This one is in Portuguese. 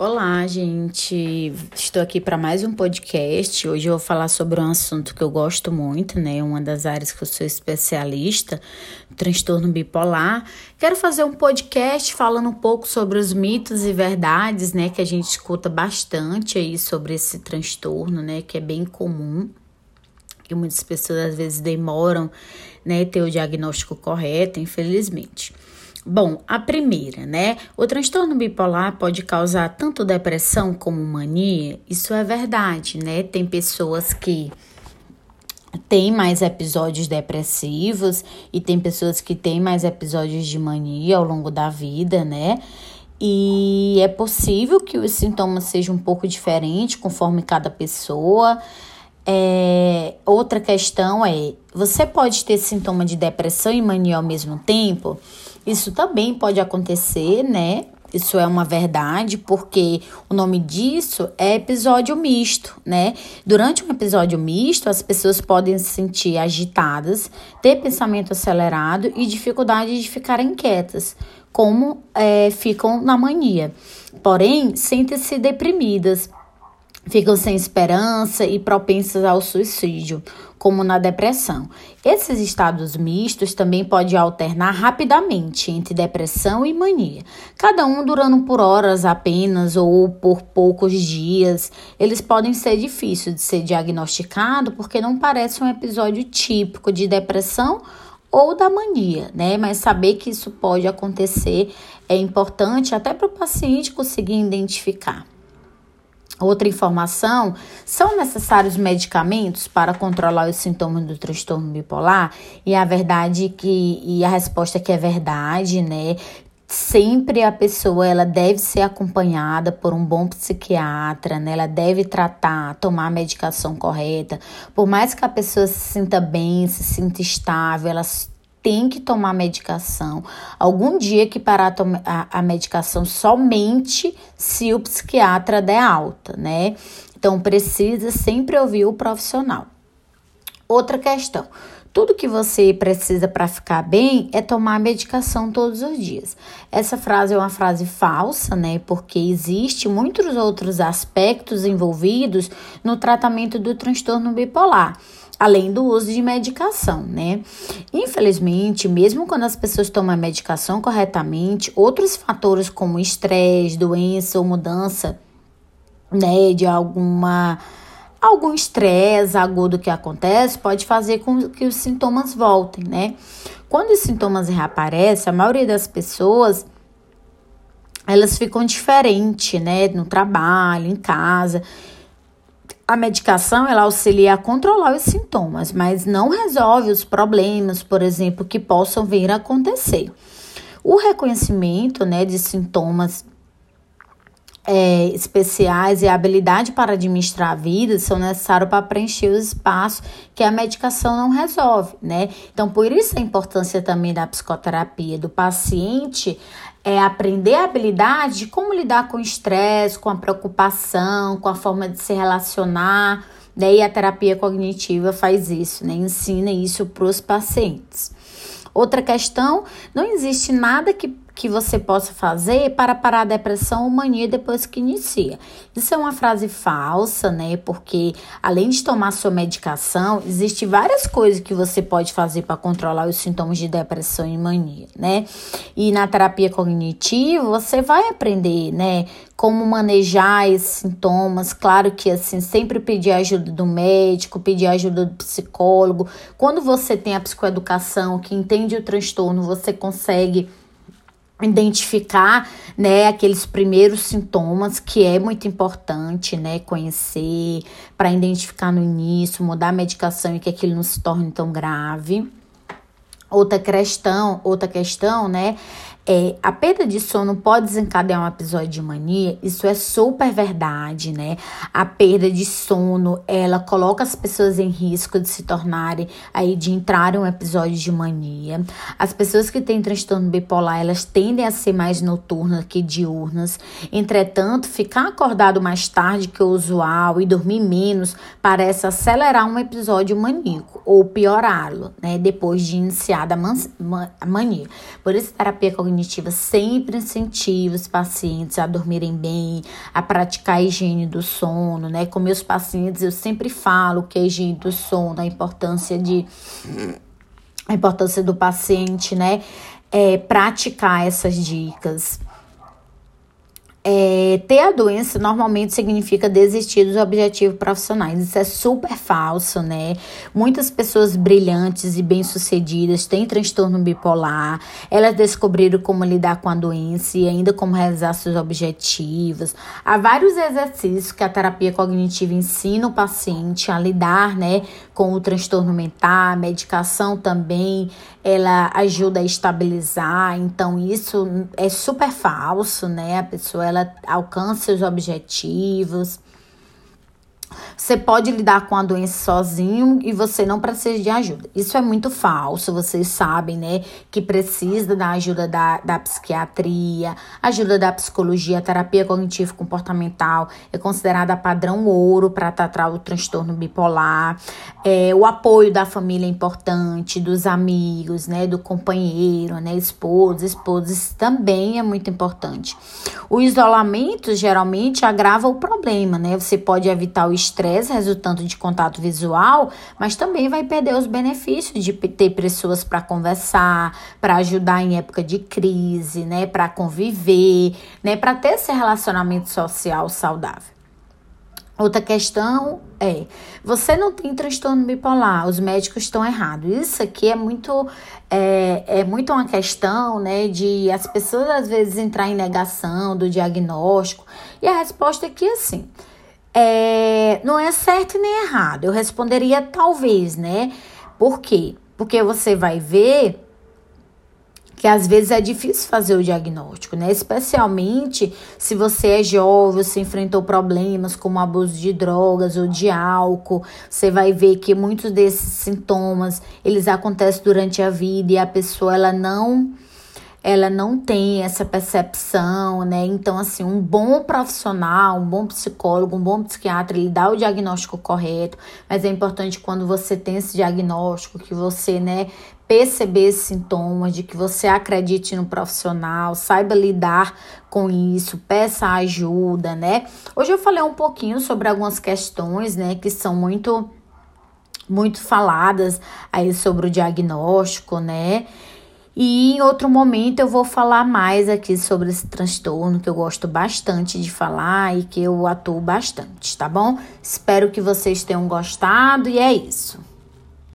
Olá, gente. Estou aqui para mais um podcast. Hoje eu vou falar sobre um assunto que eu gosto muito, né? Uma das áreas que eu sou especialista, transtorno bipolar. Quero fazer um podcast falando um pouco sobre os mitos e verdades, né, que a gente escuta bastante aí sobre esse transtorno, né, que é bem comum. E muitas pessoas às vezes demoram, né, ter o diagnóstico correto, infelizmente. Bom, a primeira, né? O transtorno bipolar pode causar tanto depressão como mania. Isso é verdade, né? Tem pessoas que têm mais episódios depressivos e tem pessoas que têm mais episódios de mania ao longo da vida, né? E é possível que os sintomas sejam um pouco diferentes conforme cada pessoa. É, outra questão é: você pode ter sintoma de depressão e mania ao mesmo tempo? Isso também pode acontecer, né? Isso é uma verdade, porque o nome disso é episódio misto, né? Durante um episódio misto, as pessoas podem se sentir agitadas, ter pensamento acelerado e dificuldade de ficar inquietas, como é, ficam na mania. Porém, sentem-se deprimidas, ficam sem esperança e propensas ao suicídio, como na depressão. Esses estados mistos também podem alternar rapidamente entre depressão e mania, cada um durando por horas apenas ou por poucos dias. Eles podem ser difíceis de ser diagnosticado porque não parece um episódio típico de depressão ou da mania, né? Mas saber que isso pode acontecer é importante até para o paciente conseguir identificar. Outra informação: são necessários medicamentos para controlar os sintomas do transtorno bipolar? E a verdade é que e a resposta é que é verdade, né? Sempre a pessoa ela deve ser acompanhada por um bom psiquiatra, né? Ela deve tratar, tomar a medicação correta. Por mais que a pessoa se sinta bem, se sinta estável, ela tem que tomar medicação. Algum dia que parar a, a medicação somente se o psiquiatra der alta, né? Então precisa sempre ouvir o profissional. Outra questão. Tudo que você precisa para ficar bem é tomar medicação todos os dias. Essa frase é uma frase falsa, né? Porque existe muitos outros aspectos envolvidos no tratamento do transtorno bipolar além do uso de medicação, né? Infelizmente, mesmo quando as pessoas tomam a medicação corretamente, outros fatores como estresse, doença ou mudança, né, de alguma algum estresse agudo que acontece pode fazer com que os sintomas voltem, né? Quando os sintomas reaparecem, a maioria das pessoas elas ficam diferentes, né, no trabalho, em casa. A medicação ela auxilia a controlar os sintomas, mas não resolve os problemas, por exemplo, que possam vir a acontecer. O reconhecimento né, de sintomas é, especiais e a habilidade para administrar a vida são necessários para preencher os espaços que a medicação não resolve, né? Então, por isso a importância também da psicoterapia, do paciente é aprender a habilidade de como lidar com o estresse, com a preocupação, com a forma de se relacionar. Daí a terapia cognitiva faz isso, né? Ensina isso para os pacientes. Outra questão, não existe nada que que você possa fazer para parar a depressão ou mania depois que inicia. Isso é uma frase falsa, né? Porque além de tomar sua medicação, existe várias coisas que você pode fazer para controlar os sintomas de depressão e mania, né? E na terapia cognitiva, você vai aprender, né, como manejar esses sintomas. Claro que assim, sempre pedir ajuda do médico, pedir ajuda do psicólogo. Quando você tem a psicoeducação que entende o transtorno, você consegue identificar, né, aqueles primeiros sintomas que é muito importante, né, conhecer para identificar no início, mudar a medicação e que aquilo não se torne tão grave. Outra questão, outra questão, né, é, a perda de sono pode desencadear um episódio de mania, isso é super verdade, né? A perda de sono, ela coloca as pessoas em risco de se tornarem, aí, de entrar em um episódio de mania. As pessoas que têm transtorno bipolar, elas tendem a ser mais noturnas que diurnas. Entretanto, ficar acordado mais tarde que o usual e dormir menos parece acelerar um episódio maníaco ou piorá-lo, né? Depois de iniciada a mania. Por isso, terapia cognitiva cognitiva sempre incentiva os pacientes a dormirem bem, a praticar a higiene do sono, né? Com meus pacientes eu sempre falo que a higiene do sono, a importância de a importância do paciente, né? É, praticar essas dicas. É, ter a doença normalmente significa desistir dos objetivos profissionais. Isso é super falso, né? Muitas pessoas brilhantes e bem-sucedidas têm transtorno bipolar. Elas descobriram como lidar com a doença e ainda como realizar seus objetivos. Há vários exercícios que a terapia cognitiva ensina o paciente a lidar, né, com o transtorno mental. A medicação também ela ajuda a estabilizar. Então isso é super falso, né? A pessoa ela ela alcança os objetivos. Você pode lidar com a doença sozinho e você não precisa de ajuda. Isso é muito falso, vocês sabem, né? Que precisa da ajuda da, da psiquiatria, ajuda da psicologia, terapia cognitivo comportamental é considerada padrão ouro para tratar o transtorno bipolar. É, o apoio da família é importante, dos amigos, né? Do companheiro, né? Esposa, esposas também é muito importante. O isolamento geralmente agrava o problema, né? Você pode evitar o estresse resultante de contato visual, mas também vai perder os benefícios de ter pessoas para conversar, para ajudar em época de crise, né, para conviver, né, para ter esse relacionamento social saudável. Outra questão é, você não tem transtorno bipolar, os médicos estão errados. Isso aqui é muito, é, é muito uma questão, né, de as pessoas às vezes entrar em negação do diagnóstico. E a resposta é que assim, é, não é certo nem errado. Eu responderia talvez, né? Por quê? Porque você vai ver que às vezes é difícil fazer o diagnóstico, né? Especialmente se você é jovem, você enfrentou problemas como abuso de drogas ou de álcool, você vai ver que muitos desses sintomas, eles acontecem durante a vida e a pessoa ela não ela não tem essa percepção, né? Então, assim, um bom profissional, um bom psicólogo, um bom psiquiatra, ele dá o diagnóstico correto, mas é importante quando você tem esse diagnóstico que você, né, perceber sintomas, de que você acredite no profissional, saiba lidar com isso, peça ajuda, né? Hoje eu falei um pouquinho sobre algumas questões, né, que são muito muito faladas aí sobre o diagnóstico, né? E em outro momento eu vou falar mais aqui sobre esse transtorno que eu gosto bastante de falar e que eu atuo bastante, tá bom? Espero que vocês tenham gostado e é isso.